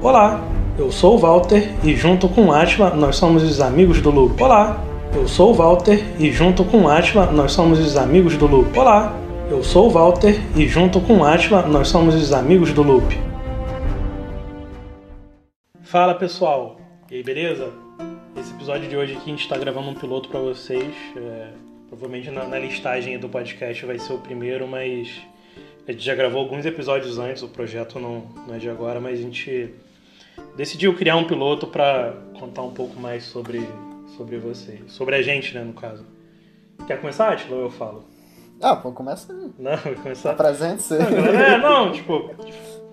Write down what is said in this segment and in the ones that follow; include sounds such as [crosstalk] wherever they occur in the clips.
Olá, eu sou o Walter e junto com Atila nós somos os amigos do Loop. Olá, eu sou o Walter e junto com Atila nós somos os amigos do Loop. Olá, eu sou o Walter e junto com Atila nós somos os amigos do Loop. Fala pessoal, e aí beleza? Esse episódio de hoje aqui a gente está gravando um piloto para vocês. É, provavelmente na, na listagem do podcast vai ser o primeiro, mas a gente já gravou alguns episódios antes, o projeto não, não é de agora, mas a gente decidiu criar um piloto para contar um pouco mais sobre, sobre você. Sobre a gente, né, no caso. Quer começar, Atila, ou eu falo? Ah, pô, começa aí. Não, vai começar. Apresente-se. É, não, tipo,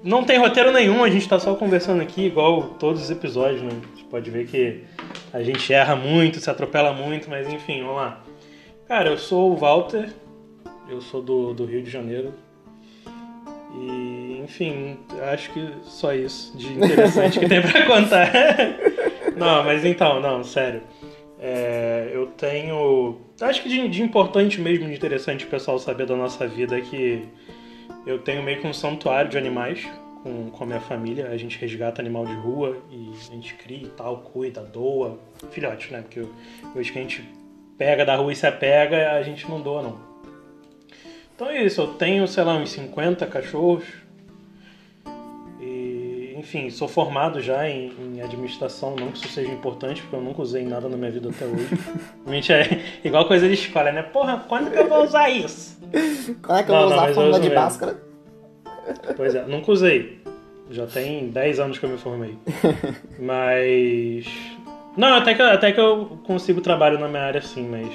não tem roteiro nenhum, a gente tá só conversando aqui, igual todos os episódios, né? Você pode ver que a gente erra muito, se atropela muito, mas enfim, vamos lá. Cara, eu sou o Walter, eu sou do, do Rio de Janeiro, e, enfim, acho que só isso de interessante que tem pra [laughs] contar. não, mas então, não, sério. É, eu tenho. Acho que de, de, importante mesmo, de interessante o pessoal saber da nossa vida é que eu tenho meio que um santuário de animais com, com a minha família. A gente resgata animal de rua e a gente cria e tal, cuida, doa. Filhote, né? Porque hoje que a gente pega da rua e se apega, a gente não doa, não. Então é isso, eu tenho, sei lá, uns 50 cachorros. Enfim, sou formado já em, em, administração, não que isso seja importante, porque eu nunca usei nada na minha vida até hoje. [laughs] Realmente é igual coisa de escola, né? Porra, quando que eu vou usar isso? Quando é que eu não, vou usar a fórmula de Bhaskara? Pois é, nunca usei. Já tem 10 anos que eu me formei. [laughs] Mas. Não, até que, até que eu consigo trabalho na minha área sim, mas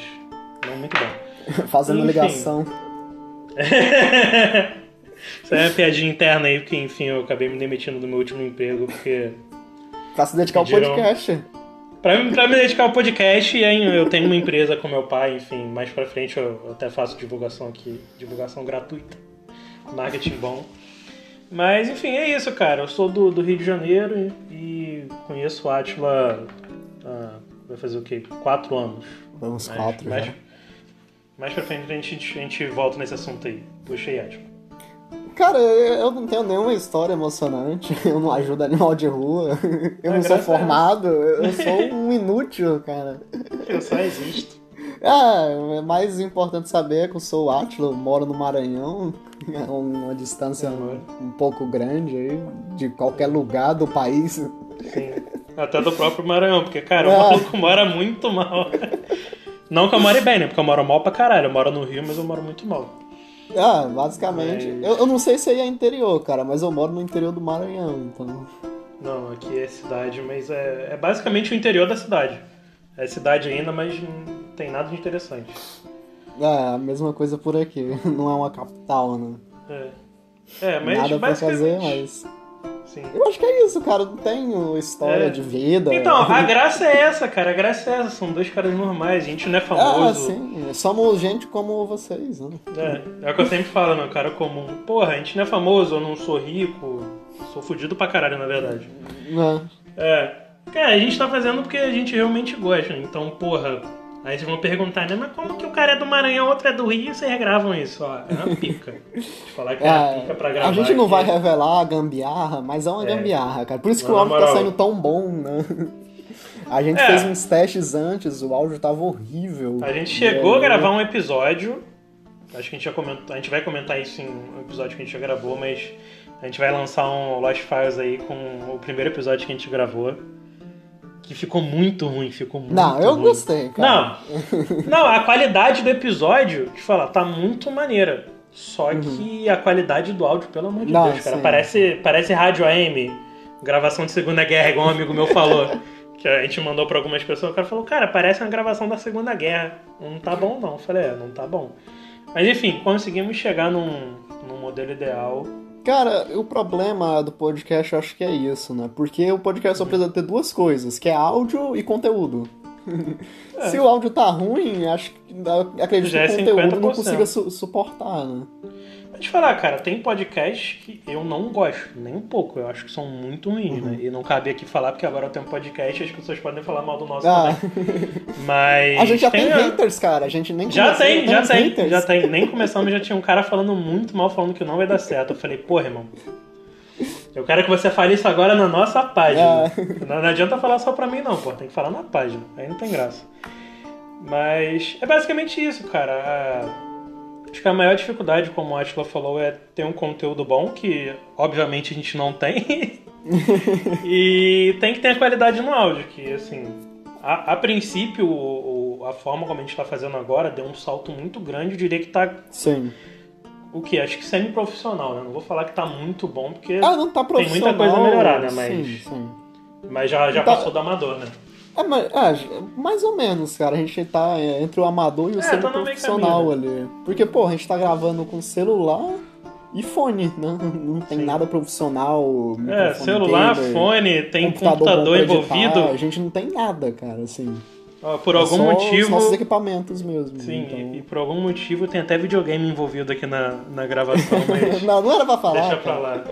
não muito bem. [laughs] Fazendo Enfim. ligação. Isso é uma piadinha interna aí, porque enfim, eu acabei me demitindo do meu último emprego, porque. Pra se dedicar pediram... ao podcast. Pra, pra me dedicar ao podcast, e aí eu tenho uma empresa com meu pai, enfim, mais pra frente eu até faço divulgação aqui, divulgação gratuita, marketing bom. Mas enfim, é isso, cara. Eu sou do, do Rio de Janeiro e, conheço o Atila há, vai fazer o quê? Quatro anos. Vamos quatro, mais, já. Mais pra frente a gente, a gente volta nesse assunto aí. Puxa aí, Atila. Cara, eu não tenho nenhuma história emocionante, [laughs] eu não ajudo animal de rua, [laughs] eu não sou formado, eu [laughs] sou um inútil, cara. Eu só existo. É, é mais importante saber que eu sou o Atila, eu moro no Maranhão, é uma distância um, um pouco grande aí, de qualquer lugar do país. Sim, até do próprio Maranhão, porque, cara, o é. maluco mora muito mal. Não que eu more bem, né? Porque eu moro mal pra caralho. Eu moro no Rio, mas eu moro muito mal. Ah, basicamente. Mas... Eu, eu, não sei se aí é interior, cara, mas eu moro no interior do Maranhão, então. Não, aqui é cidade, mas é, é basicamente o interior da cidade. É cidade ainda, mas não tem nada de interessante. É, a mesma coisa por aqui. [laughs] Não é uma capital, né? É. É, mas Nada pra fazer, mas. Sim. Eu acho que é isso, cara. Não tenho história é. de vida. Então, a graça é essa, cara. A graça é essa. São dois caras normais. A gente não é famoso. Ah, sim. Somos gente como vocês, né? É, é o que eu sempre falo, meu cara comum. Porra, a gente não é famoso, eu não sou rico. Sou fudido pra caralho, na verdade. É. É. Cara, a gente tá fazendo porque a gente realmente gosta. Então, porra, Aí vocês vão perguntar, né? Mas como que o cara é do Maranhão, outro é do Rio e vocês gravam isso? Ó, é uma pica. [laughs] Eu falar que é, é uma pica pra gravar. A gente não aqui. vai revelar a gambiarra, mas é uma é. gambiarra, cara. Por isso que Mas, o áudio tá saindo tão bom, né? A gente é. fez uns testes antes, o áudio tava horrível. A gente chegou a gravar um episódio. Acho que a gente, já comentou, a gente vai comentar isso em um episódio que a gente já gravou, mas a gente vai lançar um Lost Files aí com o primeiro episódio que a gente gravou que ficou muito ruim, ficou muito Não, eu ruim. gostei, cara. Não, [laughs] não, a qualidade do episódio, te falar, tá muito maneira. Só uhum. que a qualidade do áudio, pelo amor de não, Deus, cara, sim. parece, parece rádio AM, gravação de Segunda Guerra, igual um amigo meu falou. [laughs] que a gente mandou pra algumas pessoas, o cara falou, cara, parece uma gravação da Segunda Guerra. Não tá bom não. Eu falei, é, não tá bom. Mas enfim, conseguimos chegar num, num modelo ideal Cara, o problema do podcast eu acho que é isso, né? Porque o podcast só precisa ter duas coisas, que é áudio e conteúdo. [laughs] É. Se o áudio tá ruim, acho que acredito Já que o conteúdo é não consiga su suportar, né? Te falar, cara, tem podcast que eu não gosto, nem um pouco. Eu acho que são muito ruins, né? uhum. né? E não cabe aqui falar, porque agora eu tenho um podcast e as pessoas podem falar mal do nosso ah. também. [laughs] Mas. A gente já tem, tem haters, cara. A gente nem Já tem, já tem, haters. já tem. Nem começamos, já tinha um cara falando muito mal, falando que não vai dar certo. Eu falei, porra, irmão. Eu quero que você fale isso agora na nossa página. É. Não, não adianta falar só pra mim, não, pô. Tem que falar na página. Aí não tem graça. Mas é basicamente isso, cara. A- Acho que a maior dificuldade, como a Atila falou, é ter um conteúdo bom, que obviamente a gente não tem. [laughs] e tem que ter a qualidade no áudio, que assim. A, a princípio, o- o- a forma como a gente tá fazendo agora deu um salto muito grande. Eu diria que tá Sim. o que? Acho que semi-profissional, né? Não vou falar que tá muito bom, porque. Ah, não tá Tem muita profissional. coisa a melhorar, né, mas- Sim, sim. Mas já, já Tá- passou do amador, né? É, mas, é, mais ou menos, cara. A gente tá é, entre o amador e o É, tá caminho, ali. Porque, pô, a gente tá gravando com celular e fone, né? [laughs] Não tem Sim. nada profissional. É, celular, gamer, fone, tem computador, bom pra editar. envolvido. A gente não tem nada, cara, assim. Por É algum motivo. Os nossos equipamentos mesmo. Sim, então... e, e por algum motivo tem até videogame envolvido aqui na, na gravação, mas [laughs] Não, não era pra falar. deixa pra cara. lá.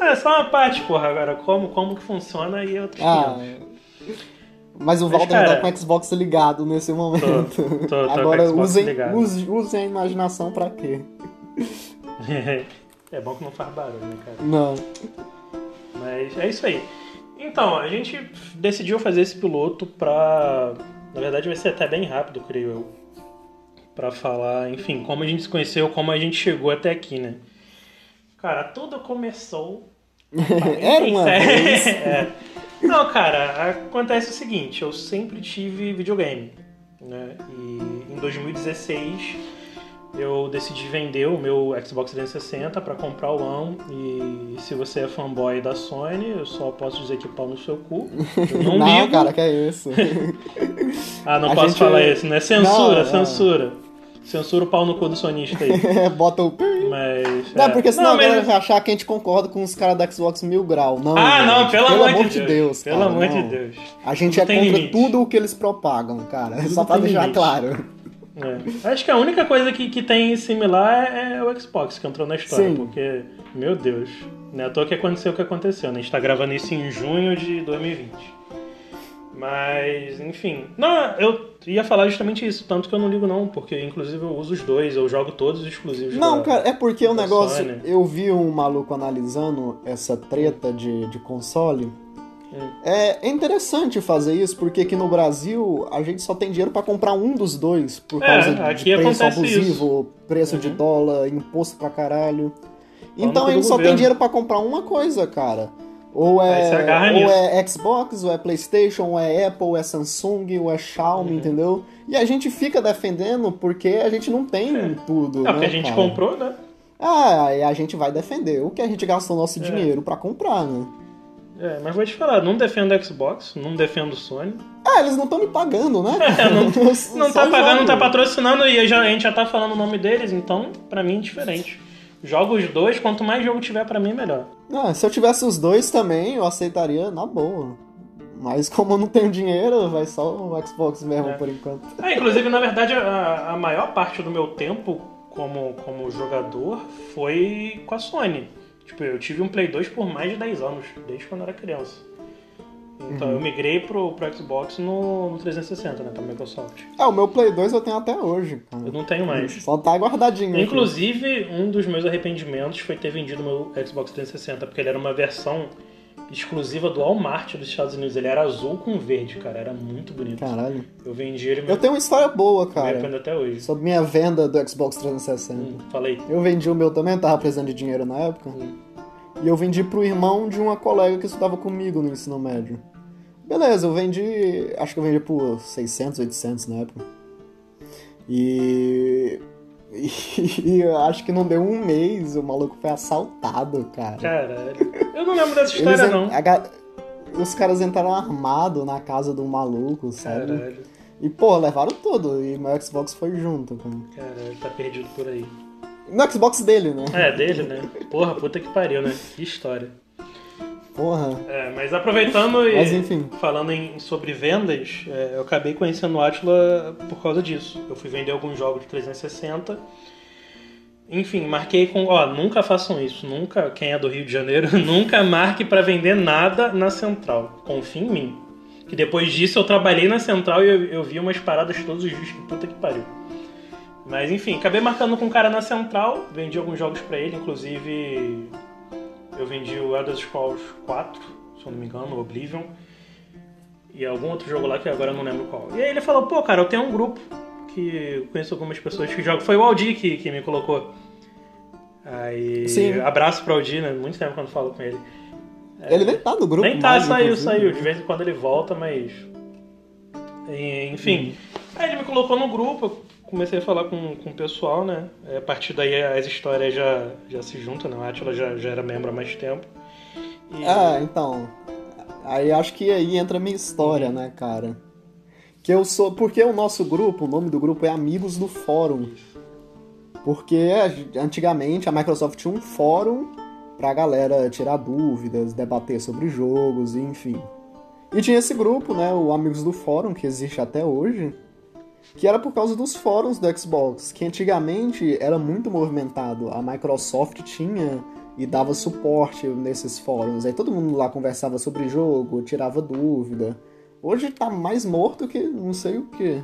Ah, é só uma parte, porra. Agora, como, como que funciona aí é outros Ah, 500. Mas o cara- tá com o Xbox ligado nesse momento. Tô, tô, [laughs] Agora usem, ligado. use- usem a imaginação pra quê? [laughs] é bom que não faz barulho, né, cara? Não. Mas é isso aí. Então, a gente decidiu fazer esse piloto pra. Na verdade, vai ser até bem rápido, creio eu. Pra falar, enfim, como a gente se conheceu, como a gente chegou até aqui, né? Cara, tudo começou. [laughs] Era uma vez. É. Não, cara, acontece o seguinte: eu sempre tive videogame, né? E em 2016 eu decidi vender o meu Xbox 360 para comprar o One. E se você é fanboy da Sony, eu só posso dizer que pau no seu cu. Eu não, [laughs] Não, ligo. cara, que é isso. [laughs] Ah, não A posso gente- falar isso, né? Censura, Não, não. censura. Censura o pau no cu do sonista aí. [laughs] Bota o. Mas. Não, é. porque senão a mas- galera vai achar que a gente concorda com os caras da Xbox Mil Grau. Não. Ah, não, gente, pelo, amor, de Deus. pelo cara, amor não. de Deus. A gente Tudo é contra limite. tudo o que eles propagam, cara. Tudo Só pra deixar limite. claro. É. Acho que a única coisa que, que tem similar é, é o Xbox que entrou na história, Sim. porque, meu Deus, não é à toa que aconteceu o que aconteceu, né? A gente tá gravando isso em junho de 2020. Mas, enfim. Não, eu ia falar justamente isso, tanto que eu não ligo não, porque inclusive eu uso os dois, eu jogo todos os exclusivos Não, da- cara, é porque o negócio. Sony. Eu vi um maluco analisando essa treta de, de console. Hum. É interessante fazer isso, porque aqui no Brasil a gente só tem dinheiro pra comprar um dos dois, por É, causa de aqui preço abusivo, preço de Uhum. dólar, imposto pra caralho. Então a gente só tem dinheiro pra comprar uma coisa, cara. Ou é, ou é Xbox, ou é PlayStation, ou é Apple, ou é Samsung, ou é Xiaomi, Uhum. entendeu? E a gente fica defendendo porque a gente não tem É. tudo. É, porque né, a gente cara? comprou, né? Ah, aí a gente vai defender o que a gente gastou nosso É. dinheiro pra comprar, né? É, mas vou te falar, não defendo o Xbox, não defendo o Sony. Ah, eles não estão me pagando, né? [laughs] É, não- [laughs] Não tá pagando, não tá patrocinando e já- a gente já tá falando o nome deles, então pra mim é diferente. Jogo os dois, quanto mais jogo tiver pra mim, melhor. Ah, se eu tivesse os dois também, eu aceitaria na boa. Mas como eu não tenho dinheiro, vai só o Xbox mesmo É. por enquanto. Ah, inclusive, na verdade, a, a maior parte do meu tempo como, como jogador foi com a Sony. Tipo, eu tive um Play 2 por mais de 10 anos, desde quando eu era criança. Então Uhum. eu migrei pro, pro Xbox no, no 360, né, pra Microsoft. Ah, o meu Play 2 eu tenho até hoje, cara. Eu não tenho mais. Só tá guardadinho. aqui. Inclusive, um dos meus arrependimentos foi ter vendido meu Xbox 360, porque ele era uma versão exclusiva do Walmart dos Estados Unidos. Ele era azul com verde, cara. Era muito bonito. Caralho. Eu vendi ele Eu tenho uma história boa, me cara. arrependo até hoje. Sobre minha venda do Xbox 360. Hum, falei. Eu vendi o meu também, tava precisando de dinheiro na época. Hum. E eu vendi pro irmão de uma colega que estudava comigo no ensino médio. Beleza, eu vendi. Acho que eu vendi por 600, 800 na época. E. [laughs] E eu acho que não deu um mês, o maluco foi assaltado, cara. Caralho. Eu não lembro dessa [laughs] história, não. a Os caras entraram armados na casa do maluco, sabe? Caralho. E, pô, levaram tudo. E meu Xbox foi junto, cara. Caralho, tá perdido por aí. No Xbox dele, né? É, dele, né? Porra, puta que pariu, né? Que história. Porra. É, mas aproveitando e Mas enfim. falando em, sobre vendas, é, eu acabei conhecendo o Atila por causa disso. Eu fui vender alguns jogos de 360. Enfim, marquei com. Ó, nunca façam isso. Nunca, quem é do Rio de Janeiro, [laughs] nunca marque pra vender nada na central. Confie em mim. Que depois disso eu trabalhei na central e eu, eu vi umas paradas todos os dias que puta que pariu. Mas enfim, acabei marcando com um cara na central, vendi alguns jogos pra ele, inclusive eu vendi o Elder Scrolls 4, se eu não me engano, o Oblivion. E algum outro jogo lá que agora eu não lembro qual. E aí ele falou, pô, cara, eu tenho um grupo que eu conheço algumas pessoas que jogam. Foi o Aldi que, que me colocou. Aí. Sim. Abraço pro Aldi, né? Muito tempo quando falo com ele. Ele nem tá no grupo. Nem tá, mais, saiu, saiu. De vez em quando ele volta, mas. Enfim. Aí ele me colocou no grupo, comecei a falar com, com o pessoal, né? É, A partir daí as histórias já, já se juntam, né? O Atila já, já era membro há mais tempo. E- Ah, então. Aí acho que aí entra a minha história, né, cara? Que eu sou. Porque o nosso grupo, o nome do grupo é Amigos do Fórum. Porque antigamente a Microsoft tinha um fórum pra galera tirar dúvidas, debater sobre jogos, enfim. E tinha esse grupo, né, o Amigos do Fórum, que existe até hoje, que era por causa dos fóruns do Xbox, que antigamente era muito movimentado. A Microsoft tinha e dava suporte nesses fóruns. Aí todo mundo lá conversava sobre jogo, tirava dúvida. Hoje tá mais morto que não sei o que.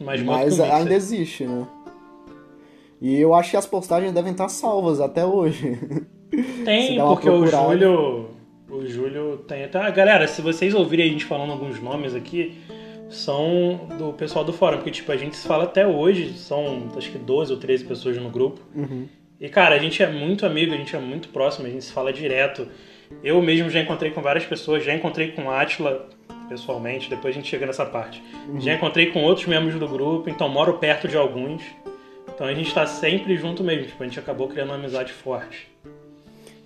Mas, morto Mas ainda existe, né? E eu acho que as postagens devem estar salvas até hoje. [laughs] Tem, porque o procurada. Júlio. O Júlio tem até. Ah, galera, se vocês ouvirem a gente falando alguns nomes aqui, são do pessoal do fórum. Porque, tipo, a gente se fala até hoje, são acho que 12 ou 13 pessoas no grupo. Uhum. E, cara, a gente é muito amigo, a gente é muito próximo, a gente se fala direto. Eu mesmo já encontrei com várias pessoas, já encontrei com o Atila pessoalmente, depois a gente chega nessa parte. Já encontrei com outros membros do grupo, então moro perto de alguns. Então a gente tá sempre junto mesmo, tipo, a gente acabou criando uma amizade forte.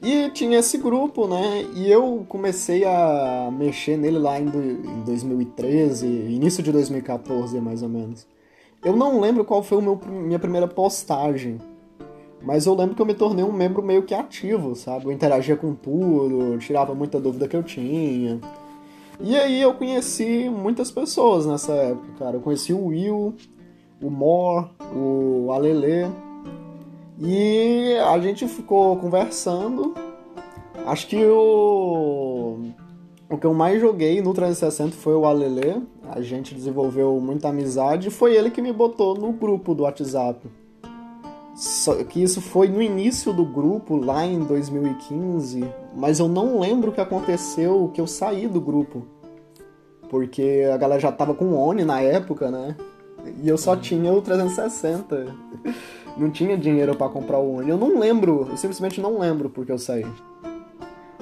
E tinha esse grupo, né? E eu comecei a mexer nele lá em, do- em 2013, início de 2014, mais ou menos. Eu não lembro qual foi meu, minha primeira postagem, mas eu lembro que eu me tornei um membro meio que ativo, sabe? Eu interagia com tudo, tirava muita dúvida que eu tinha. E aí eu conheci muitas pessoas nessa época, cara. Eu conheci o Will, o Mor, o Alele. E a gente ficou conversando. Acho que o. O que eu mais joguei no 360 foi o Alele. A gente desenvolveu muita amizade. E foi ele que me botou no grupo do WhatsApp. Só que isso foi no início do grupo, lá em 2015. Mas eu não lembro o que aconteceu, que eu saí do grupo. Porque a galera já tava com o Oni na época, né? E eu só tinha o 360. [laughs] Não tinha dinheiro pra comprar o Oni. Eu não lembro, eu simplesmente não lembro porque eu saí.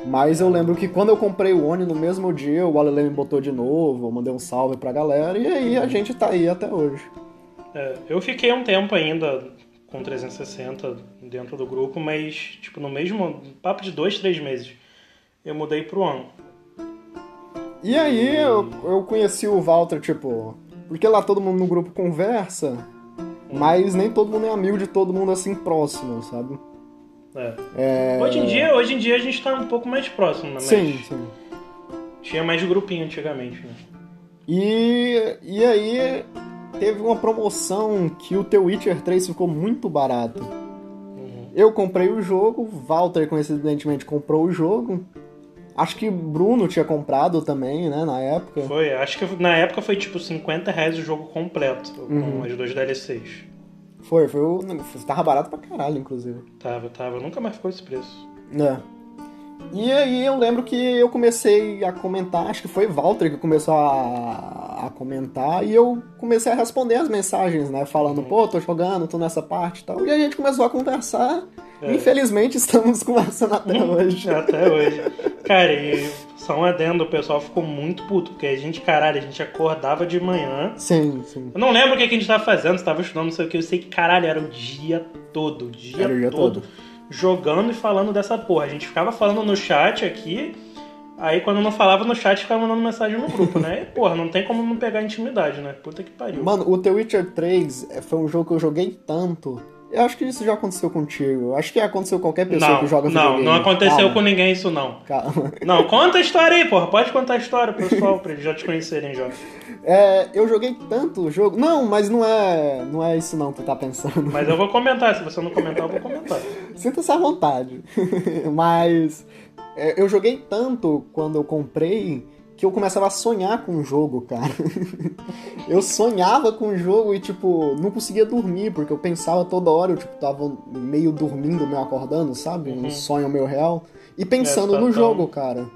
Mas eu lembro que quando eu comprei o Oni no mesmo dia, o Alele me botou de novo, eu mandei um salve pra galera e aí a gente tá aí até hoje. É, eu fiquei um tempo ainda com 360 dentro do grupo, mas, tipo, no mesmo papo de dois, três meses, eu mudei pro One. E aí eu, eu conheci o Walter, tipo, porque lá todo mundo no grupo conversa, mas nem todo mundo é amigo de todo mundo assim próximo, sabe? É. É... Hoje, em dia, hoje em dia a gente tá um pouco mais próximo, né? Sim, sim. Tinha mais grupinho antigamente, né? E, e aí teve uma promoção que o The Witcher 3 ficou muito barato. Eu comprei o jogo, Walter coincidentemente comprou o jogo. Acho que Bruno tinha comprado também, né, na época. Foi, acho que na época foi tipo 50 reais o jogo completo, Uhum. com as duas DLCs. Foi, foi o. Tava barato pra caralho, inclusive. Tava, tava, nunca mais ficou esse preço. É. E aí eu lembro que eu comecei a comentar, acho que foi Walter que começou a, a comentar, e eu comecei a responder as mensagens, né? Falando, pô, tô jogando, tô nessa parte e tal. E a gente começou a conversar. É. Infelizmente estamos conversando até hoje. Até hoje. Cara, e só um adendo, o pessoal ficou muito puto, porque a gente, caralho, a gente acordava de manhã. Sim, sim. Eu não lembro o que a gente tava fazendo, se tava estudando, não sei o que. Eu sei que, caralho, era o dia todo, o dia, Era o dia todo, todo. jogando e falando dessa porra. A gente ficava falando no chat aqui, aí quando não falava no chat, ficava mandando mensagem no grupo, né? E, porra, não tem como não pegar intimidade, né? Puta que pariu. Mano, o The Witcher 3 foi um jogo que eu joguei tanto. Eu acho que isso já aconteceu contigo. Acho que aconteceu com qualquer pessoa não, que joga não, videogame. não aconteceu Calma, com ninguém isso não. Calma. [laughs] Não, conta a história aí, porra. Pode contar a história, pessoal, pra eles já te conhecerem já. É, eu joguei tanto o jogo. Não, mas não é, não é isso não que tu tá pensando. Mas eu vou comentar, se você não comentar, eu vou comentar. Sinta-se à vontade. [laughs] mas é, eu joguei tanto quando eu comprei que eu começava a sonhar com o jogo, cara. [laughs] eu sonhava com o jogo e, tipo, não conseguia dormir, porque eu pensava toda hora, eu, tipo, tava meio dormindo, meio acordando, sabe? Um Uhum. sonho meio real. E pensando É, tá no tão- jogo, cara.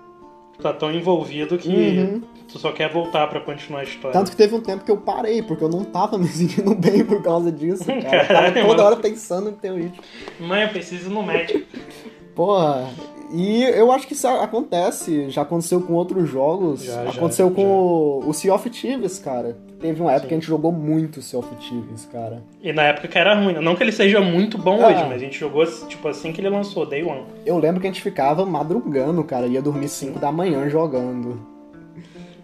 Tá tão envolvido que Uhum. tu só quer voltar pra continuar a história. Tanto que teve um tempo que eu parei, porque eu não tava [laughs] me sentindo bem por causa disso, cara. Eu tava Caralho, toda mano. hora pensando em ter o Witcher. Mãe, eu preciso ir no médico. Porra, e eu acho que isso acontece, já aconteceu com outros jogos, Já, já, aconteceu com já. o, o Sea of Thieves, cara. Teve uma época Sim. que a gente jogou muito Sea of Thieves, cara. E na época que era ruim. né? Não que ele seja muito bom Ah. hoje, mas a gente jogou tipo assim que ele lançou, Day One. Eu lembro que a gente ficava madrugando, cara, ia dormir 5 da manhã jogando.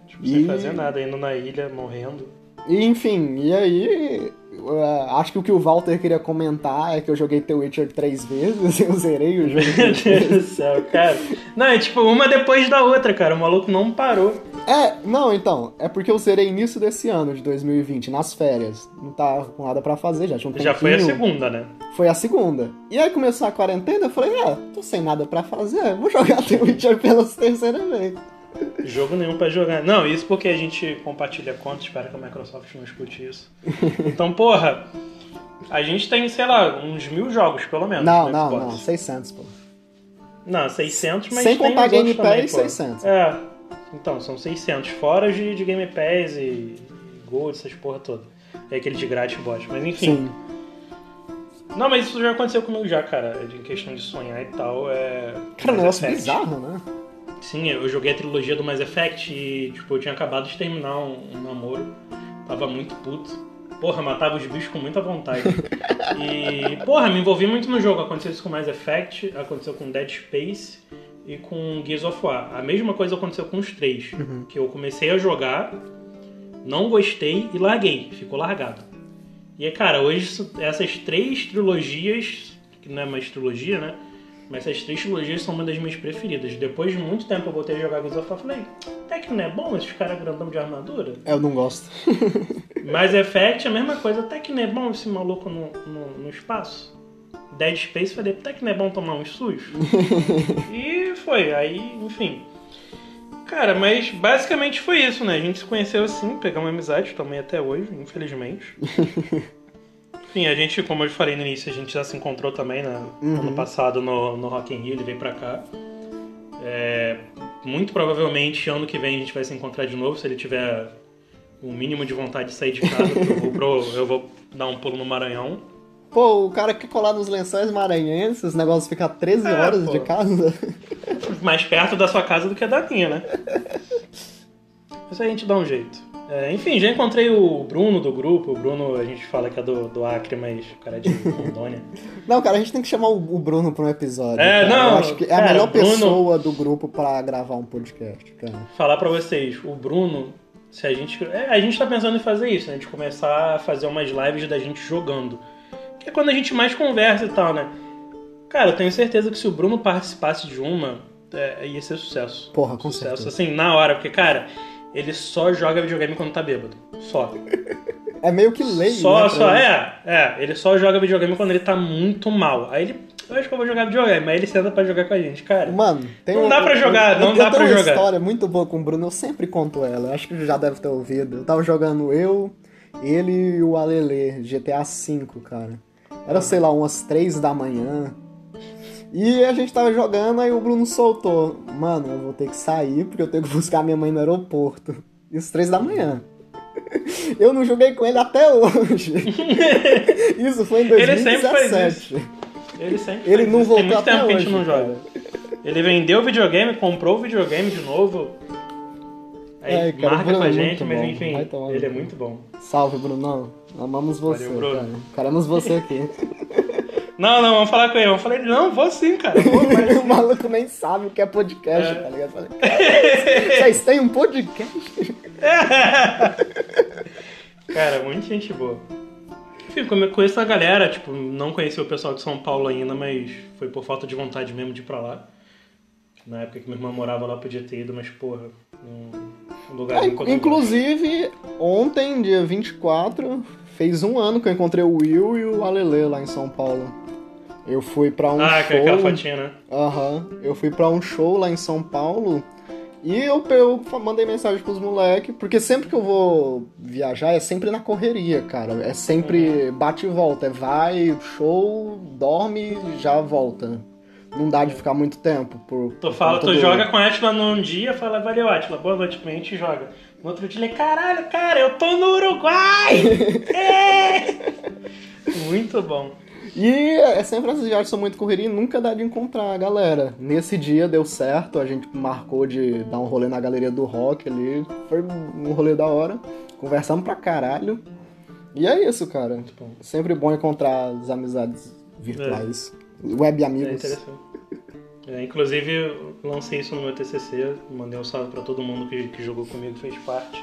Tipo, sem E- fazer nada, indo na ilha, morrendo. E enfim, e aí, eh, acho que o que o Walter queria comentar é que eu joguei The Witcher três vezes, [laughs] eu zerei o jogo Meu Deus do céu, cara. Não, é tipo uma depois da outra, cara. O maluco não parou. É, não, então, é porque eu zerei início desse ano, de 2020, nas férias. Não tava com nada pra fazer, já tinha um Já foi a segunda, né? Foi a segunda. E aí começou a quarentena, eu falei, ah, tô sem nada pra fazer, vou jogar The Witcher pela [laughs] terceira vez. Jogo nenhum pra jogar. Não, isso porque a gente compartilha conta, espero que a Microsoft não escute isso. [laughs] Então, porra, a gente tem, sei lá, uns mil jogos, pelo menos. Não, no não, não, 600, pô. Não, 600, mas Sem contar Game Pass, pô. 600. É, então, são 600, fora de, de Game Pass e Gold, essas porra toda. É aquele de grátis bot, mas enfim. Sim. Não, mas isso já aconteceu comigo já, cara, em questão de sonhar e tal, é... Cara, um Mass negócio bizarro, né? Sim, eu joguei a trilogia do Mass Effect e, tipo, eu tinha acabado de terminar um, um namoro. Tava muito puto. Porra, matava os bichos com muita vontade. [laughs] E, porra, me envolvi muito no jogo. Aconteceu isso com Mass Effect, aconteceu com Dead Space e com Gears of War. A mesma coisa aconteceu com os três. Que eu comecei a jogar, não gostei e larguei. Ficou largado. E, cara, hoje essas três trilogias, que não é mais trilogia, né? Mas essas três trilogias são uma das minhas preferidas. Depois de muito tempo eu voltei a jogar Gears of War e falei, até que não é bom esses caras grandão de armadura? Eu não gosto. [laughs] Mass Effect é a mesma coisa, até que não é bom esse maluco no, no, no espaço. Dead Space falei, até que não é bom tomar uns sujos. [laughs] e foi, aí, enfim. Cara, mas basicamente foi isso, né? A gente se conheceu assim, pegamos amizade também até hoje, infelizmente. [laughs] Enfim, a gente, como eu falei no início, a gente já se encontrou também né? ano passado no, no Rock in Rio, ele veio pra cá. É, muito provavelmente ano que vem a gente vai se encontrar de novo, se ele tiver o mínimo de vontade de sair de casa, eu vou, pro- [laughs] eu vou dar um pulo no Maranhão. Pô, o cara quer colar nos lençóis maranhenses, os negócios ficam 13 É, horas pô. de casa. mais perto da sua casa do que da minha, né? [laughs] Aí a gente dá um jeito. É, enfim, já encontrei o Bruno do grupo. O Bruno, a gente fala que é do, do Acre, mas o cara é de Rondônia. [laughs] Não, cara, a gente tem que chamar o Bruno pra um episódio. É, cara. não, Eu acho que é a cara, melhor Bruno- pessoa do grupo pra gravar um podcast, cara. falar pra vocês, o Bruno, se a gente. é, a gente tá pensando em fazer isso, né? De começar a fazer umas lives da gente jogando. Que é quando a gente mais conversa e tal, né? Cara, eu tenho certeza que se o Bruno participasse de uma, é, ia ser sucesso. Porra, com sucesso, certeza. assim, na hora, porque, cara, ele só joga videogame quando tá bêbado. Só. [laughs] É meio que lei, Só, né? só, é, é. Ele só joga videogame quando ele tá muito mal. Aí ele. Eu acho que eu vou jogar videogame, aí ele senta pra jogar com a gente, cara. Mano, tem Não um- dá pra jogar, eu- não eu dá pra uma jogar. história muito boa com o Bruno, eu sempre conto ela. Eu acho que já deve ter ouvido. Eu tava jogando eu, ele e o Alele, GTA V, cara. Era, sei lá, umas 3 da manhã. E a gente tava jogando, aí o Bruno soltou. Mano, eu vou ter que sair porque eu tenho que buscar minha mãe no aeroporto. Isso 3 da manhã. [laughs] Eu não joguei com ele até hoje. [laughs] Isso foi em Ele sempre 2017. Ele sempre Ele não isso. Tem voltou muito até tempo que a hoje, gente não joga. Ele vendeu o videogame, comprou o videogame de novo. Aí Ai, cara, marca com a é gente, mas bom. enfim, tomar ele é muito bom. Salve, Brunão. Amamos você, Valeu, Bruno. cara. Queremos você aqui. [laughs] Não, não, vamos falar com ele. Falar ele, não, vou sim, cara. [laughs] Vou, mas... o maluco nem sabe o que é podcast, É. tá ligado? Eu Falei, "Cara, [laughs] Vocês têm um podcast? [laughs] Cara, muita gente boa. Enfim, come- conheço a galera, tipo, não conheci o pessoal de São Paulo ainda, mas foi por falta de vontade mesmo de ir pra lá. Na época que minha irmã morava lá, podia ter ido, mas porra, um lugar É, inclusive, ontem, dia 24, fez um ano que eu encontrei o Will e o Alele lá em São Paulo. Eu fui pra um Ah, show. aquela fotinha, né? Aham. Eu fui pra um show lá em São Paulo E eu, eu mandei mensagem pros moleques, porque sempre que eu vou viajar é sempre na correria, cara. É sempre bate e volta. É vai, show, dorme, já volta. Não dá de ficar muito tempo. Por, tu fala, tu joga com a Atila num dia, fala, valeu Atila, boa noite, a gente joga. No outro dia ele, caralho, cara, eu tô no Uruguai! [laughs] é! Muito bom. E é sempre essas viagens são muito correria e nunca dá de encontrar a galera. Nesse dia deu certo, a gente marcou de dar um rolê na galeria do rock ali. Foi um rolê da hora. Conversamos pra caralho. E é isso, cara. Sempre bom encontrar as amizades virtuais. É. Web amigos. É interessante. É, inclusive, lancei isso no meu TCC. Mandei um salve pra todo mundo que, que jogou comigo, fez parte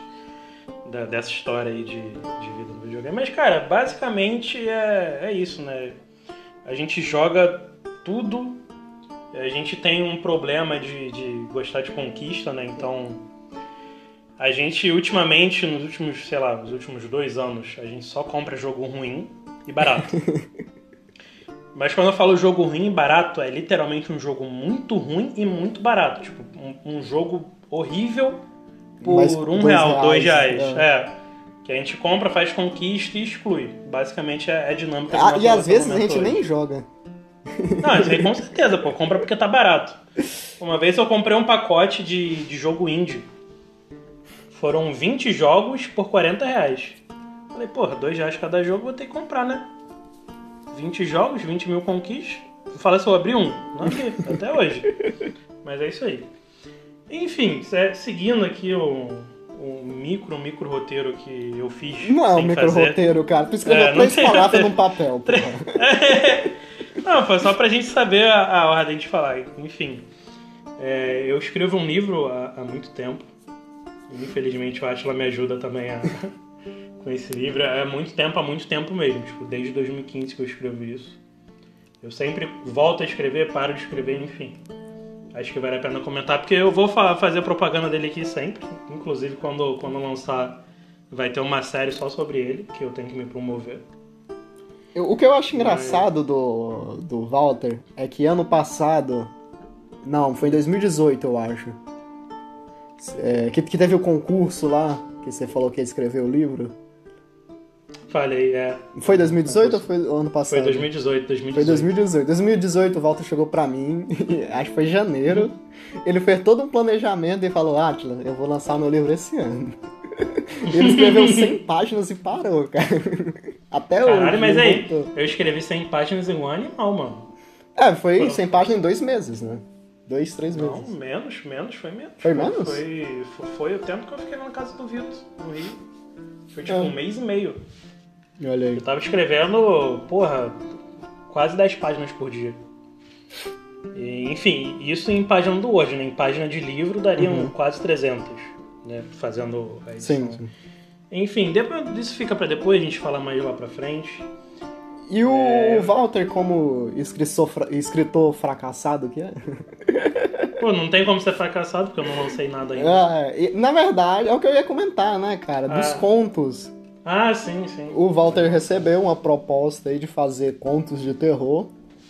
da, dessa história aí de, de vida no videogame. Mas, cara, basicamente é, é isso, né? A gente joga tudo. A gente tem um problema de, de gostar de conquista, né? Então, a gente ultimamente, nos últimos, sei lá, nos últimos dois anos, a gente só compra jogo ruim e barato. [laughs] Mas quando eu falo jogo ruim e barato, é literalmente um jogo muito ruim e muito barato. Tipo, um, um jogo horrível por Mas um real, reais, dois reais. É. é. Que a gente compra, faz conquista e exclui. Basicamente é, é dinâmica. Ah, e às vezes a gente hoje. nem joga. Não, isso aí [laughs] com certeza, pô. Compra porque tá barato. Uma vez eu comprei um pacote de, de jogo indie. Foram 20 jogos por 40 reais. Falei, porra, 2 reais cada jogo, vou ter que comprar, né? 20 jogos, 20 mil conquistas. Fala se eu abri um. Não abri, [laughs] até hoje. Mas é isso aí. Enfim, seguindo aqui o, o micro, micro roteiro que eu fiz. Não é um micro fazer. roteiro, cara. Tu escreveu é, três palavras num papel. [laughs] não, foi só pra gente saber a, a ordem de falar. Enfim, é, eu escrevo um livro há, há muito tempo. Infelizmente o Atila me ajuda também a, com esse livro. É muito tempo, há muito tempo mesmo. Tipo, desde 2015 que eu escrevo isso. Eu sempre volto a escrever, paro de escrever, enfim. Acho que vale a pena comentar, porque eu vou fazer propaganda dele aqui sempre. Inclusive, quando, quando lançar, vai ter uma série só sobre ele, que eu tenho que me promover. o que eu acho engraçado do, do Walter é que ano passado. Não, foi em 2018, eu acho. É, que, que teve o concurso lá, que você falou que ia escrever o livro. Falei, é. Foi 2018 ou foi ano passado? Foi 2018, 2018. Foi 2018. 2018 o Walter chegou pra mim, [laughs] acho que foi em janeiro. Ele fez todo um planejamento e falou: Atila, eu vou lançar meu livro esse ano. [laughs] Ele escreveu [laughs] 100 páginas e parou, cara. Até Caralho, hoje. Caralho, mas aí, voltou. eu escrevi 100 páginas em um ano e mal, mano. É, foi Pô. 100 páginas em dois meses, né? Dois, três meses. Não, menos, menos, foi menos. Foi menos? Foi, foi, foi o tempo que eu fiquei na casa do Vitor, no Rio. Foi tipo é. um mês e meio. Olha aí. Eu tava escrevendo, porra, quase 10 páginas por dia. E, enfim, isso em página do Word, né? Em página de livro dariam uhum. quase 300, né? Fazendo a edição. Sim, sim. Enfim, depois, isso fica para depois, a gente fala mais lá pra frente. E o é... Walter, como escritor, escritor fracassado que é? [laughs] Pô, não tem como ser fracassado, porque eu não lancei nada ainda. É, na verdade, é o que eu ia comentar, né, cara? Dos ah. contos. Ah, sim, sim. O Walter recebeu uma proposta aí de fazer contos de terror.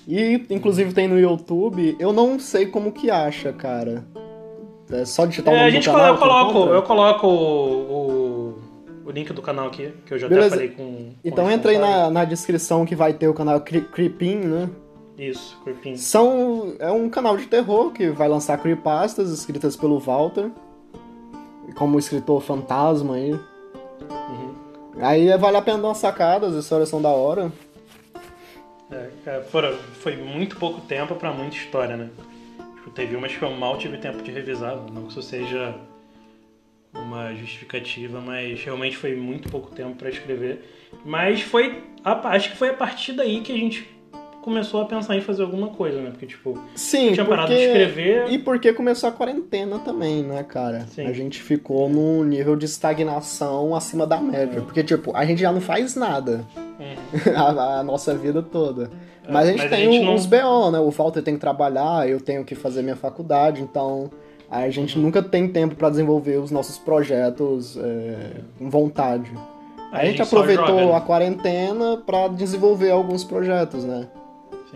E inclusive tem no YouTube. Eu não sei como que acha, cara. É só digitar o é, nome a gente do canal. Eu coloco, eu coloco o, o, o, link do canal aqui, que eu já Beleza. até falei com. Então entra aí na, na descrição que vai ter o canal Creepin, né? Isso, Creepin. São, é um canal de terror que vai lançar creepastas escritas pelo Walter. Como escritor fantasma aí. Aí vale a pena dar uma sacada, as histórias são da hora. É, é foram, foi muito pouco tempo para muita história, né? Tipo, teve umas que eu mal tive tempo de revisar, não que isso seja uma justificativa, mas realmente foi muito pouco tempo para escrever. Mas foi, acho que foi a partir daí que a gente começou a pensar em fazer alguma coisa, né? Porque, tipo, Sim, tinha porque... parado de escrever. E porque começou a quarentena também, né, cara? Sim. A gente ficou num nível de estagnação acima da média. Porque, tipo, a gente já não faz nada. Uhum. [laughs] a, a, nossa vida toda. É, mas a gente mas tem a gente uns não... BO, né? O Walter tem que trabalhar, eu tenho que fazer minha faculdade, então a gente uhum. nunca tem tempo para desenvolver os nossos projetos é, com vontade. A, a gente, gente aproveitou joga, né? a quarentena para desenvolver alguns projetos, né?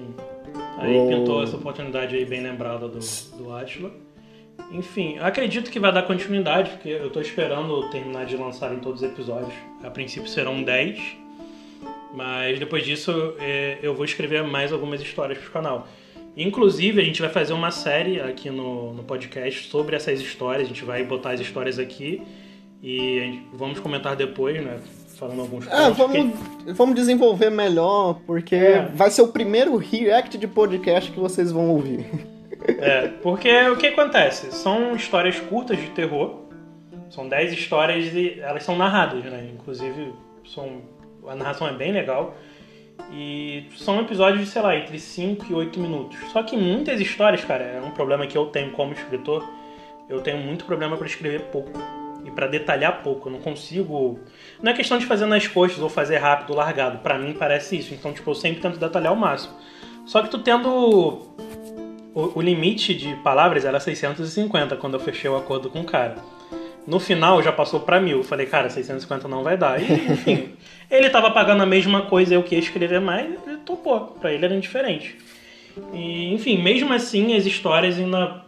Sim. Aí pintou essa oportunidade aí bem lembrada do, do Atila. Enfim, acredito que vai dar continuidade, porque eu tô esperando terminar de lançar em todos os episódios. A princípio serão 10, mas depois disso é, eu vou escrever mais algumas histórias pro canal. Inclusive, a gente vai fazer uma série aqui no, no podcast sobre essas histórias. A gente vai botar as histórias aqui e gente, vamos comentar depois, né? Falando alguns pontos. É, vamos, porque... vamos desenvolver melhor, porque é. vai ser o primeiro react de podcast que vocês vão ouvir. É, porque o que acontece? São histórias curtas de terror. São 10 histórias e elas são narradas, né? Inclusive, são, a narração é bem legal. E são episódios de, sei lá, entre 5 e 8 minutos. Só que muitas histórias, cara, é um problema que eu tenho como escritor. Eu tenho muito problema para escrever pouco e para detalhar pouco. Eu não consigo. Não é questão de fazer nas coxas ou fazer rápido, largado. Para mim parece isso. Então, tipo, eu sempre tento detalhar o máximo. Só que tu tendo. O, o limite de palavras era 650 quando eu fechei o acordo com o cara. No final já passou para mil. Falei, cara, 650 não vai dar. E, enfim, [laughs] ele tava pagando a mesma coisa, eu que ia escrever mais, ele topou. Pra ele era indiferente. E, enfim, mesmo assim, as histórias ainda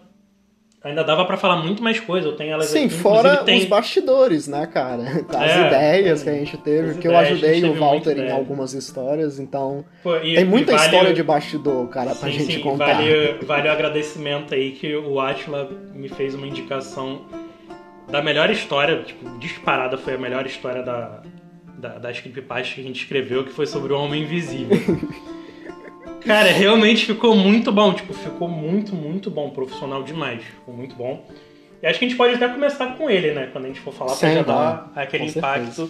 Ainda dava para falar muito mais coisa, eu tenho elas Sim, aqui. fora tem... os bastidores, né, cara? [laughs] As é, ideias que a gente teve, que eu ajudei o Walter em algumas histórias, então Pô, e, tem muita vale... história de bastidor, cara, pra sim, gente sim, contar. Vale, vale o agradecimento aí que o Atila me fez uma indicação da melhor história, tipo, disparada foi a melhor história da, da, das creepypastas que a gente escreveu, que foi sobre o Homem Invisível. [laughs] Cara, realmente ficou muito bom. Tipo, ficou muito, muito bom. Profissional demais. Ficou muito bom. E acho que a gente pode até começar com ele, né? Quando a gente for falar, Sim, pra já dar aquele impacto. Certeza.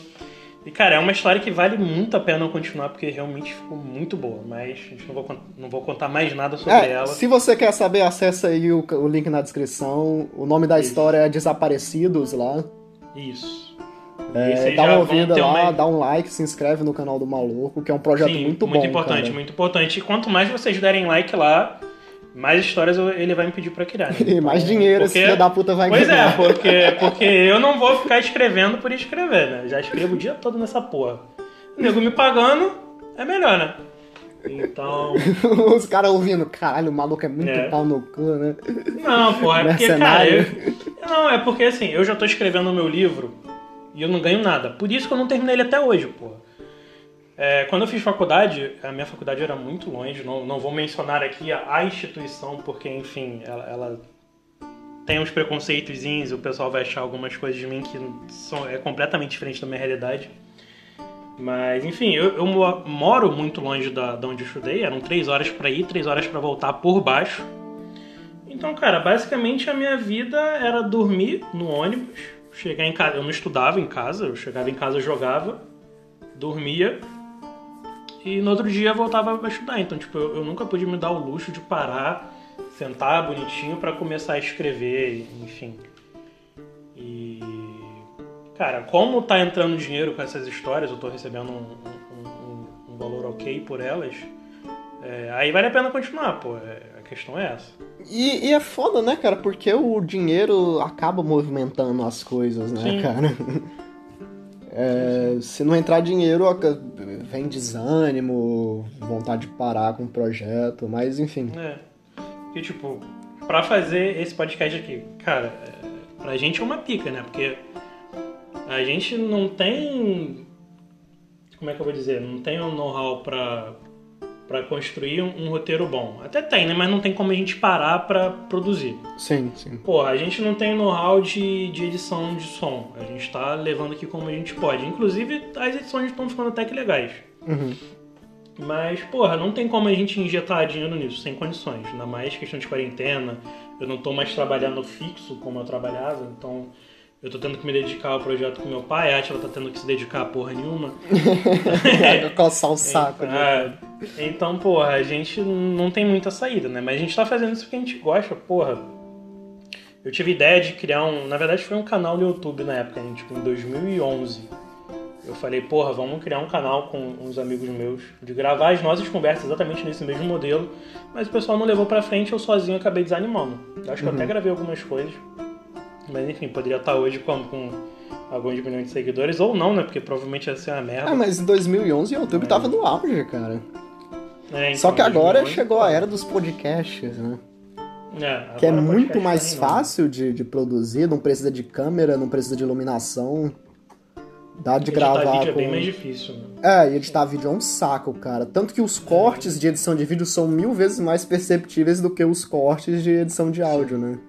E, cara, é uma história que vale muito a pena continuar, porque realmente ficou muito boa. Mas a gente não vou, não vou contar mais nada sobre é, ela. Se você quer saber, acessa aí o, o link na descrição. O nome da Isso. história é Desaparecidos lá. Isso. É, dá uma ouvida lá, uma... dá um like, se inscreve no canal do Maluco, que é um projeto Sim, muito, muito bom. importante, cara. muito importante. E quanto mais vocês derem like lá, mais histórias ele vai me pedir pra criar. Né? [laughs] E mais dinheiro porque... esse filho da puta vai pois ganhar. Pois é, porque, [laughs] porque eu não vou ficar escrevendo por escrever, né? Já escrevo o dia todo nessa porra. O nego me pagando, é melhor, né? Então. [laughs] Os caras ouvindo, caralho, o maluco é muito é. pau no cu, né? Não, porra, é porque, cara, eu... Não, é porque assim, eu já tô escrevendo o meu livro e eu não ganho nada. Por isso que eu não terminei ele até hoje, pô. É, quando eu fiz faculdade, a minha faculdade era muito longe, não, não vou mencionar aqui a, a instituição, porque, enfim, ela, ela tem uns preconceitos e o pessoal vai achar algumas coisas de mim que são, é completamente diferente da minha realidade. Mas, enfim, eu, eu moro muito longe da, da onde eu estudei, eram três horas para ir, três horas para voltar por baixo. Então, cara, basicamente a minha vida era dormir no ônibus, chegar em casa, eu não estudava em casa, eu chegava em casa, jogava, dormia e no outro dia voltava a estudar. Então, tipo, eu, eu nunca pude me dar o luxo de parar, sentar bonitinho para começar a escrever, enfim. E cara, como tá entrando dinheiro com essas histórias, eu tô recebendo um, um, um, um valor ok por elas. É, aí vale a pena continuar, pô. É, a questão é essa. E, e, é foda, né, cara? Porque o dinheiro acaba movimentando as coisas, né, Sim. cara? [laughs] É, se não entrar dinheiro, vem desânimo, vontade de parar com o projeto, mas enfim. É. E tipo, pra fazer esse podcast aqui, cara, é, pra gente é uma pica, né? Porque a gente não tem. Como é que eu vou dizer? Não tem o um know-how pra, para construir um, um, roteiro bom. Até tem, né? Mas não tem como a gente parar para produzir. Sim, sim. Porra, a gente não tem know-how de, de edição de som. A gente tá levando aqui como a gente pode. Inclusive, as edições estão ficando até que legais. Uhum. Mas, porra, não tem como a gente injetar dinheiro nisso, sem condições. Ainda mais questão de quarentena. Eu não tô mais trabalhando fixo como eu trabalhava, então eu tô tendo que me dedicar ao projeto com meu pai, a Atila tá tendo que se dedicar a porra nenhuma. [laughs] Coçar o saco. É, então, porra, a gente não tem muita saída, né? Mas a gente tá fazendo isso porque a gente gosta, porra. Eu tive ideia de criar um. Na verdade, foi um canal no YouTube na época, gente, tipo, em 2011. Eu falei, porra, vamos criar um canal com uns amigos meus, de gravar as nossas conversas exatamente nesse mesmo modelo, mas o pessoal não levou pra frente, eu sozinho acabei desanimando. Eu acho que eu até uhum. gravei algumas coisas. Mas enfim, poderia estar hoje com, com alguns milhões de seguidores, ou não, né? Porque provavelmente ia ser uma merda. Ah, mas em 2011 o YouTube é. tava no auge, cara. É, então, Só que agora 2011, chegou a era dos podcasts, né? É, que é muito mais não. fácil de, de produzir, não precisa de câmera, não precisa de iluminação. Dá de Editar gravar vídeo é com... bem mais difícil, né? É, e editar vídeo é um saco, cara. Tanto que os cortes de edição de vídeo são mil vezes mais perceptíveis do que os cortes de edição de áudio, né?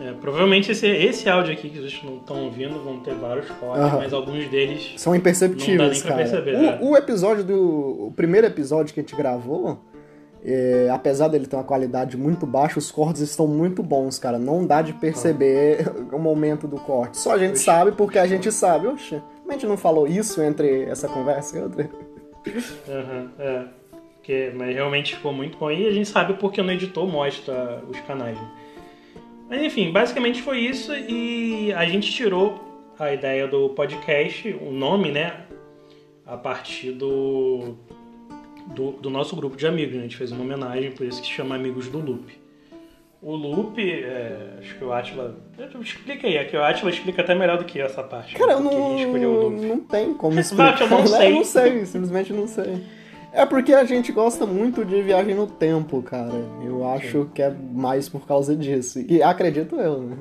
É, provavelmente esse, esse áudio aqui que vocês não estão ouvindo vão ter vários cortes, mas alguns deles. São Não imperceptíveis, dá nem pra cara. perceber, o, né? o episódio do. O primeiro episódio que a gente gravou, é, apesar dele ter uma qualidade muito baixa, os cortes estão muito bons, cara. Não dá de perceber [laughs] o momento do corte. Só a gente Oxe. sabe porque a gente sabe. Oxe, a gente não falou isso entre essa conversa e outra? Aham, é. Porque, mas realmente ficou muito bom. E a gente sabe porque no editor mostra os canais. né? Mas enfim, basicamente foi isso. E a gente tirou a ideia do podcast, o nome, né? A partir do, do, do nosso grupo de amigos. né? A gente fez uma homenagem, por isso que se chama Amigos do Loop. O Loop, é, acho que o Atila. Explica aí, é que o Atila explica até melhor do que essa parte. Cara, eu não, não tem como [laughs] explicar. eu não né? [laughs] sei. Eu não sei, simplesmente não sei. É porque a gente gosta muito de viagem no tempo, cara. Eu acho que é mais por causa disso. E acredito eu, né?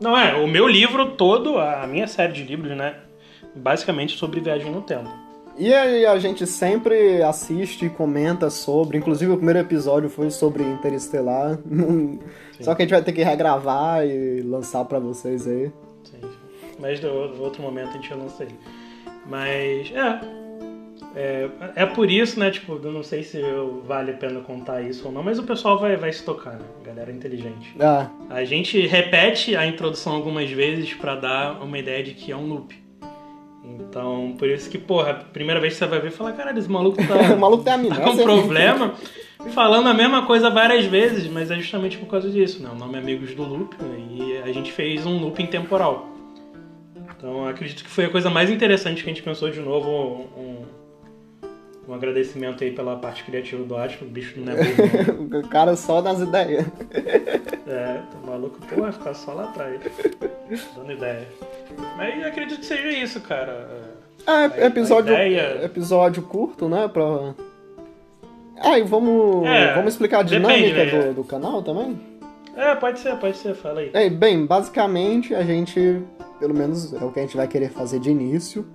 Não é, o meu livro todo, a minha série de livros, né? Basicamente sobre viagem no tempo. E aí a gente sempre assiste e comenta sobre. Inclusive o primeiro episódio foi sobre Interestelar. Não- Só que a gente vai ter que regravar e lançar pra vocês aí. Sim. Mas do, do outro momento a gente não sei. Mas é, é. É por isso, né? Tipo, eu não sei se eu- vale a pena contar isso ou não, mas o pessoal vai, vai se tocar, né? Galera inteligente. Ah, A gente repete a introdução algumas vezes pra dar uma ideia de que é um loop. Então, por isso que, porra, a primeira vez que você vai ver, fala, caralho, esse maluco tá. [laughs] o maluco tá amnésia. com problema falando a mesma coisa várias vezes, mas é justamente por causa disso, né? O nome é Amigos do Loop né? e a gente fez um looping temporal. Então acredito que foi a coisa mais interessante que a gente pensou de novo. Um, um agradecimento aí pela parte criativa do Atlas, o bicho não é [laughs] bom, o cara só nas ideias. É, tá maluco, pô, vai ficar só lá atrás, dando ideia. Mas acredito que seja isso, cara. É, episódio, ideia- episódio curto, né? Pra... Ah, e vamos, É, vamos explicar a depende, dinâmica né? do, do canal também? É, pode ser, pode ser, fala aí. É, bem, basicamente a gente, pelo menos é o que a gente vai querer fazer de início.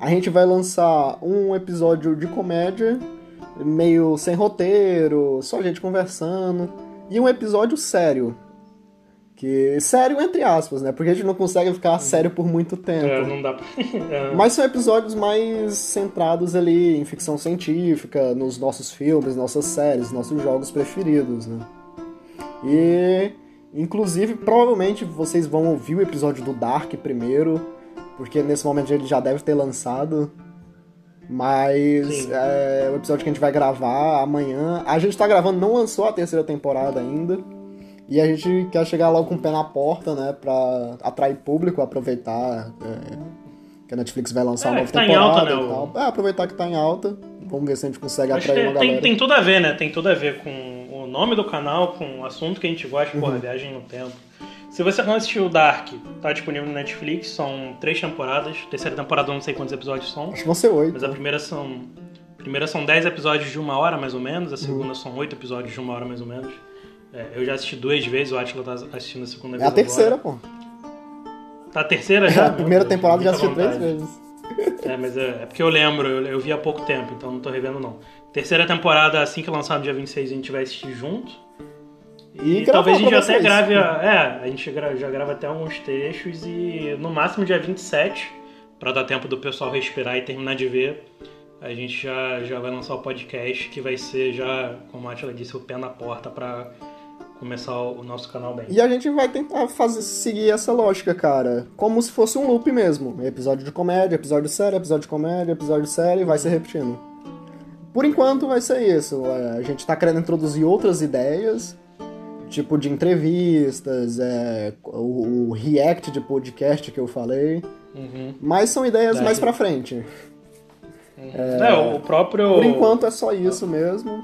A gente vai lançar um episódio de comédia, meio sem roteiro, só a gente conversando, e um episódio sério. Que sério entre aspas, né? Porque a gente não consegue ficar sério por muito tempo. É, não dá pra. [laughs] É. Mas são episódios mais centrados ali em ficção científica, nos nossos filmes, nossas séries, nossos jogos preferidos, né? E, inclusive, provavelmente vocês vão ouvir o episódio do Dark primeiro, porque nesse momento ele já deve ter lançado. Mas é o episódio que a gente vai gravar amanhã. A gente tá gravando, não lançou a terceira temporada ainda. E a gente quer chegar logo com o pé na porta, né? Pra atrair público, aproveitar é, que a Netflix vai lançar É, uma nova tá em temporada alta, né, e o-. É, aproveitar que tá em alta. Vamos ver se a gente consegue Acho atrair uma tem, galera. tem tudo a ver, né? Tem tudo a ver com o nome do canal, com o assunto que a gente gosta, porra, Uhum. viagem no tempo. Se você não assistiu Dark, tá disponível no Netflix, são três temporadas. Terceira temporada eu não sei quantos episódios são, Acho que vão ser oito. mas a primeira são. A primeira são 10 episódios de uma hora mais ou menos, a segunda são oito episódios de uma hora mais ou menos. É, eu já assisti duas vezes, o Atila tá assistindo a segunda É vez. a terceira, agora. pô. Tá a terceira já? [laughs] a primeira Deus, temporada já assisti três vontade. vezes. É, mas é, é porque eu lembro, eu, eu vi há pouco tempo, então não tô revendo não. Terceira temporada, assim que lançar no dia 26, a gente vai assistir junto. E E, talvez a gente até vocês. grave. a- É, a gente já grava até alguns trechos e no máximo dia 27, pra dar tempo do pessoal respirar e terminar de ver, a gente já, já vai lançar o podcast que vai ser já, como a Atila disse, o pé na porta pra começar o, nosso canal bem. E a gente vai tentar fazer, seguir essa lógica, cara. Como se fosse um loop mesmo. Episódio de comédia, episódio sério, episódio de comédia, episódio sério e vai se repetindo. Por enquanto vai ser isso. É, A gente tá querendo introduzir outras ideias, tipo de entrevistas, é, o, o react de podcast que eu falei. Uhum. Mas são ideias Daí. mais pra frente. É, o próprio. Por enquanto é só isso mesmo.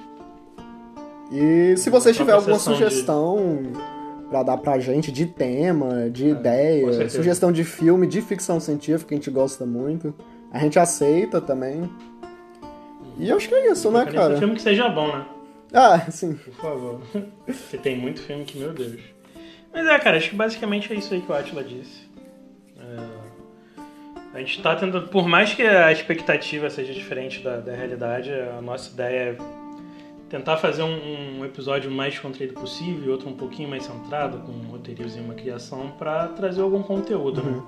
E se você tiver alguma sessão de- sugestão pra dar pra gente de tema, de É, ideia, sugestão de filme, de ficção científica, que a gente gosta muito, a gente aceita também. E eu acho que é isso, né, cara? filme que seja bom, né? Ah, sim. Por favor. Porque tem muito filme que, meu Deus. Mas é, cara, acho que basicamente é isso aí que o Atila disse. É, a gente tá tentando, por mais que a expectativa seja diferente da, da realidade, a nossa ideia é tentar fazer um, um episódio mais contraído possível e outro um pouquinho mais centrado, com um roteirozinho e uma criação, pra trazer algum conteúdo, né?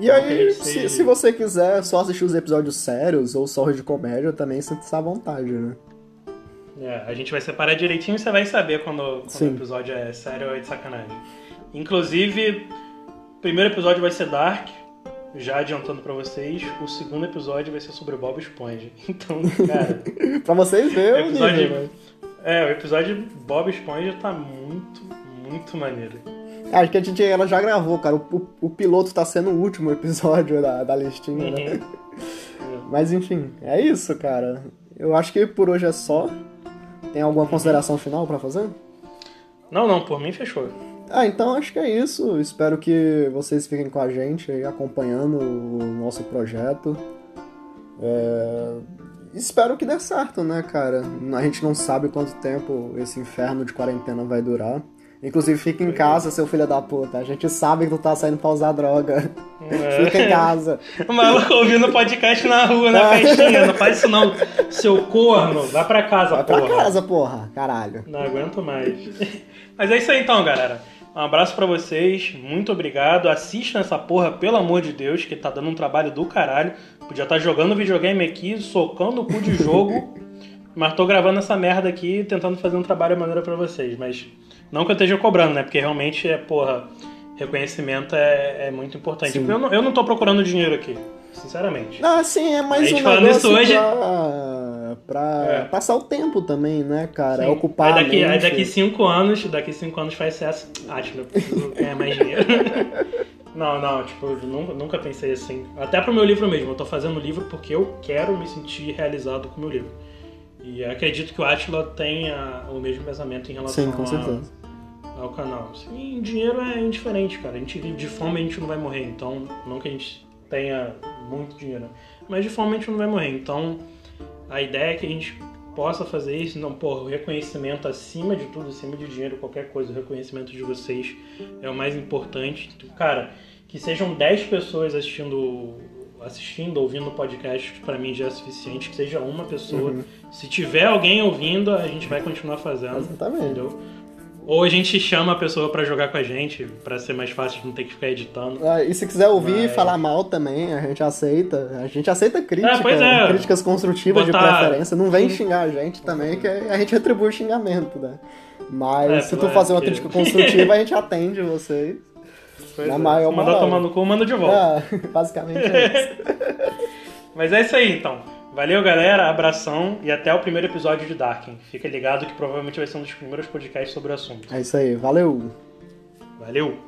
E aí, se, se você quiser só assistir os episódios sérios ou só os de comédia, também sinta-se à vontade, né? É, a gente vai separar direitinho e você vai saber quando, quando o episódio é sério ou é de sacanagem. Inclusive, o primeiro episódio vai ser Dark, já adiantando para vocês, o segundo episódio vai ser sobre Bob Esponja. [laughs] Então, cara. [laughs] pra vocês verem o episódio, nível, né? É, o episódio Bob Esponja tá muito, muito maneiro. Acho que a gente ela já gravou, cara. O, o, o piloto tá sendo o último episódio da, da listinha, né? uhum. né? [laughs] Mas enfim, é isso, cara. Eu acho que por hoje é só. Tem alguma consideração final para fazer? Não, não, por mim fechou. Ah, então acho que é isso. Espero que vocês fiquem com a gente aí, acompanhando o nosso projeto. É... Espero que dê certo, né, cara? A gente não sabe quanto tempo esse inferno de quarentena vai durar. Inclusive, fica em casa, seu filho da puta. A gente sabe que tu tá saindo pra usar droga. É. Fica em casa. O maluco ouvindo podcast na rua, na é. festinha. Não faz isso não. Seu corno, vai pra casa, vai porra. Vai pra casa, porra. Caralho. Não aguento mais. Mas é isso aí então, galera. Um abraço para vocês, muito obrigado. Assistam essa porra, pelo amor de Deus, que tá dando um trabalho do caralho. Podia estar tá jogando videogame aqui, socando o cu de jogo. [laughs] mas tô gravando essa merda aqui, tentando fazer um trabalho maneiro para vocês. Mas não que eu esteja cobrando, né? Porque realmente é, porra, reconhecimento é, é muito importante. Eu não, eu não tô procurando dinheiro aqui, sinceramente. Ah, sim, é mais um negócio hoje... pra, pra é. passar o tempo também, né, cara? Sim. Ocupar aí daqui, aí daqui cinco anos, daqui cinco anos faz sucesso. Ah, tipo, eu preciso ganhar mais dinheiro. [laughs] Não, não, tipo, eu nunca, nunca pensei assim. Até pro meu livro mesmo, eu tô fazendo o livro porque eu quero me sentir realizado com o meu livro. E acredito que o Atila tenha o mesmo pensamento em relação Sim, com certeza. ao canal. Sim, dinheiro é indiferente, cara. A gente de fome a gente não vai morrer, então não que a gente tenha muito dinheiro, mas de fome a gente não vai morrer. Então a ideia é que a gente possa fazer isso, não, pô, o reconhecimento acima de tudo, acima de dinheiro, qualquer coisa, o reconhecimento de vocês é o mais importante. Cara, que sejam 10 pessoas assistindo assistindo, ouvindo o podcast, para mim já é suficiente, que seja uma pessoa. Uhum. Se tiver alguém ouvindo, a gente vai continuar fazendo. Exatamente. Entendeu? Ou a gente chama a pessoa para jogar com a gente, para ser mais fácil de não ter que ficar editando. Ah, e se quiser ouvir Mas... e falar mal também, a gente aceita. A gente aceita crítica, é, é. críticas construtivas Botar... de preferência. Não vem xingar a gente também, que a gente retribui o xingamento, né? Mas é, se tu fazer uma crítica construtiva, a gente [laughs] atende vocês. Pois na é. maior Se mandar tomar no cu, manda de volta. Ah, [laughs] basicamente é isso. [laughs] Mas é isso aí, então. Valeu, galera. Abração e até o primeiro episódio de Darken. Fica ligado que provavelmente vai ser um dos primeiros podcasts sobre o assunto. É isso aí. Valeu. Valeu.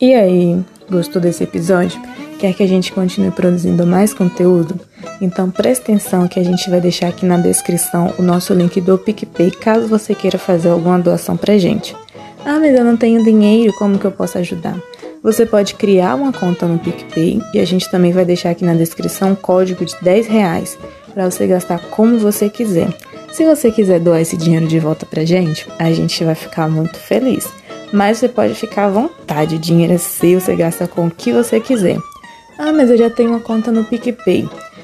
E aí, gostou desse episódio? Quer que a gente continue produzindo mais conteúdo? Então preste atenção que a gente vai deixar aqui na descrição o nosso link do PicPay caso você queira fazer alguma doação pra gente. Ah, mas eu não tenho dinheiro, como que eu posso ajudar? Você pode criar uma conta no PicPay e a gente também vai deixar aqui na descrição um código de 10 reais para você gastar como você quiser. Se você quiser doar esse dinheiro de volta pra gente, a gente vai ficar muito feliz. Mas você pode ficar à vontade, o dinheiro é seu, você gasta com o que você quiser. Ah, mas eu já tenho uma conta no PicPay.